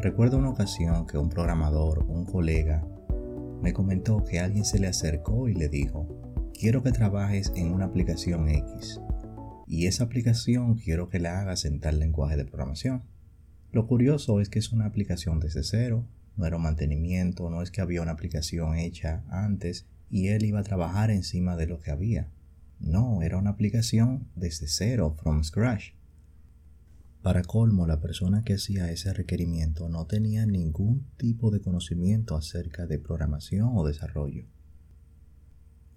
Recuerdo una ocasión que un programador, un colega, me comentó que alguien se le acercó y le dijo, quiero que trabajes en una aplicación X y esa aplicación quiero que la hagas en tal lenguaje de programación. Lo curioso es que es una aplicación desde cero, no era un mantenimiento, no es que había una aplicación hecha antes y él iba a trabajar encima de lo que había. No, era una aplicación desde cero, from scratch. Para colmo, la persona que hacía ese requerimiento no tenía ningún tipo de conocimiento acerca de programación o desarrollo.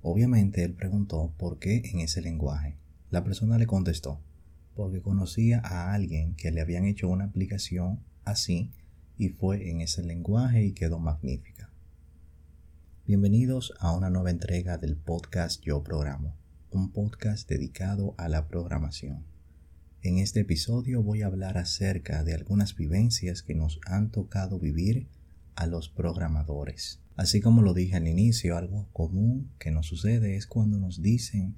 Obviamente él preguntó por qué en ese lenguaje. La persona le contestó, porque conocía a alguien que le habían hecho una aplicación así y fue en ese lenguaje y quedó magnífica. Bienvenidos a una nueva entrega del podcast Yo Programo, un podcast dedicado a la programación. En este episodio voy a hablar acerca de algunas vivencias que nos han tocado vivir a los programadores. Así como lo dije al inicio, algo común que nos sucede es cuando nos dicen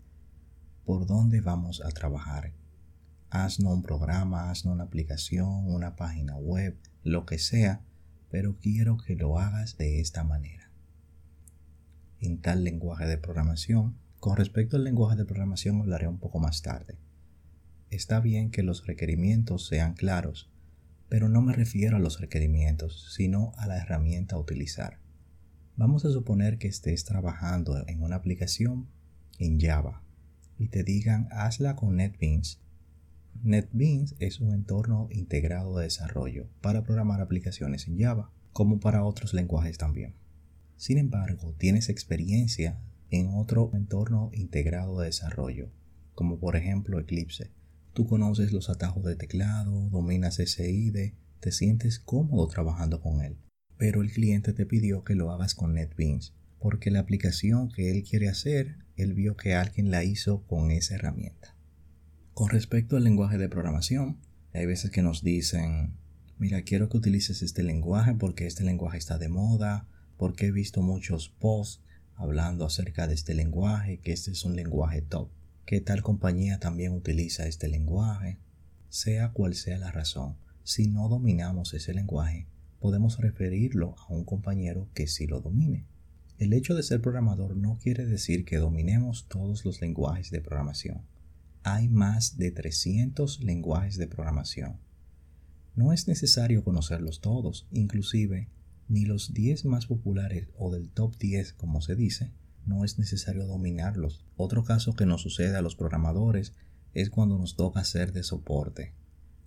por dónde vamos a trabajar. Haznos un programa, haznos una aplicación, una página web, lo que sea, pero quiero que lo hagas de esta manera. En tal lenguaje de programación, con respecto al lenguaje de programación hablaré un poco más tarde está bien que los requerimientos sean claros, pero no me refiero a los requerimientos, sino a la herramienta a utilizar. Vamos a suponer que estés trabajando en una aplicación en Java y te digan hazla con NetBeans. NetBeans es un entorno integrado de desarrollo para programar aplicaciones en Java, como para otros lenguajes también. Sin embargo, tienes experiencia en otro entorno integrado de desarrollo, como por ejemplo Eclipse, Tú conoces los atajos de teclado, dominas ese IDE, te sientes cómodo trabajando con él. Pero el cliente te pidió que lo hagas con NetBeans, porque la aplicación que él quiere hacer, él vio que alguien la hizo con esa herramienta. Con respecto al lenguaje de programación, hay veces que nos dicen, mira, quiero que utilices este lenguaje porque este lenguaje está de moda, porque he visto muchos posts hablando acerca de este lenguaje, que este es un lenguaje top que tal compañía también utiliza este lenguaje. Sea cual sea la razón, si no dominamos ese lenguaje, podemos referirlo a un compañero que sí lo domine. El hecho de ser programador no quiere decir que dominemos todos los lenguajes de programación. Hay más de 300 lenguajes de programación. No es necesario conocerlos todos, inclusive ni los 10 más populares o del top 10 como se dice, no es necesario dominarlos. Otro caso que nos sucede a los programadores es cuando nos toca hacer de soporte.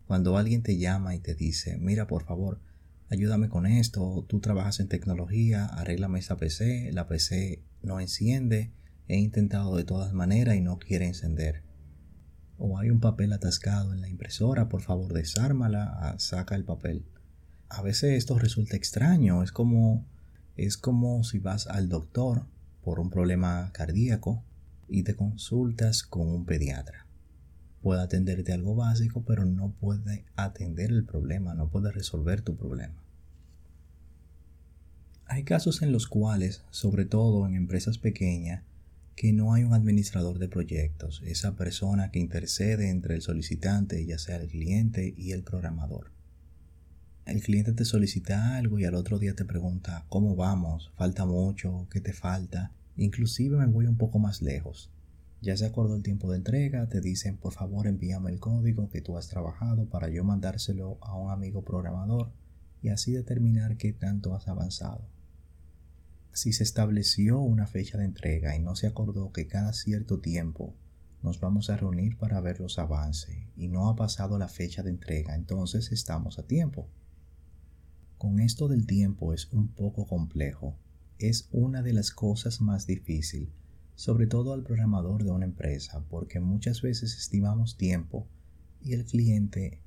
Cuando alguien te llama y te dice, mira por favor, ayúdame con esto, tú trabajas en tecnología, arréglame esa PC, la PC no enciende, he intentado de todas maneras y no quiere encender. O hay un papel atascado en la impresora, por favor desármala, ah, saca el papel. A veces esto resulta extraño, es como es como si vas al doctor por un problema cardíaco y te consultas con un pediatra. Puede atenderte algo básico, pero no puede atender el problema, no puede resolver tu problema. Hay casos en los cuales, sobre todo en empresas pequeñas, que no hay un administrador de proyectos, esa persona que intercede entre el solicitante, ya sea el cliente y el programador. El cliente te solicita algo y al otro día te pregunta cómo vamos, falta mucho, qué te falta, Inclusive me voy un poco más lejos. Ya se acordó el tiempo de entrega, te dicen por favor envíame el código que tú has trabajado para yo mandárselo a un amigo programador y así determinar qué tanto has avanzado. Si se estableció una fecha de entrega y no se acordó que cada cierto tiempo nos vamos a reunir para ver los avances y no ha pasado la fecha de entrega, entonces estamos a tiempo. Con esto del tiempo es un poco complejo es una de las cosas más difíciles, sobre todo al programador de una empresa, porque muchas veces estimamos tiempo y el cliente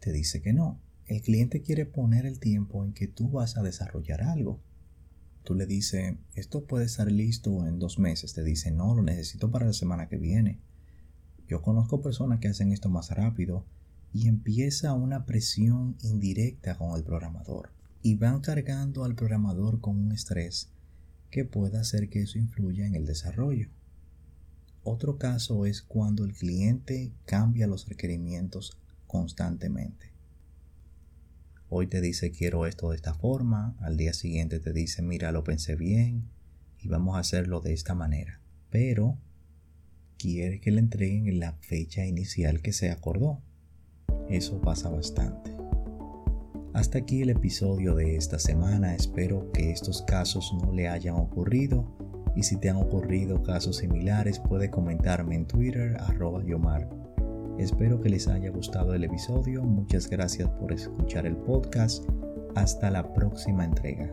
te dice que no. El cliente quiere poner el tiempo en que tú vas a desarrollar algo. Tú le dices, esto puede estar listo en dos meses. Te dice, no, lo necesito para la semana que viene. Yo conozco personas que hacen esto más rápido y empieza una presión indirecta con el programador y van cargando al programador con un estrés que pueda hacer que eso influya en el desarrollo. Otro caso es cuando el cliente cambia los requerimientos constantemente. Hoy te dice quiero esto de esta forma, al día siguiente te dice mira lo pensé bien y vamos a hacerlo de esta manera. Pero quiere que le entreguen en la fecha inicial que se acordó. Eso pasa bastante. Hasta aquí el episodio de esta semana. Espero que estos casos no le hayan ocurrido. Y si te han ocurrido casos similares, puede comentarme en Twitter, arroba Yomar. Espero que les haya gustado el episodio. Muchas gracias por escuchar el podcast. Hasta la próxima entrega.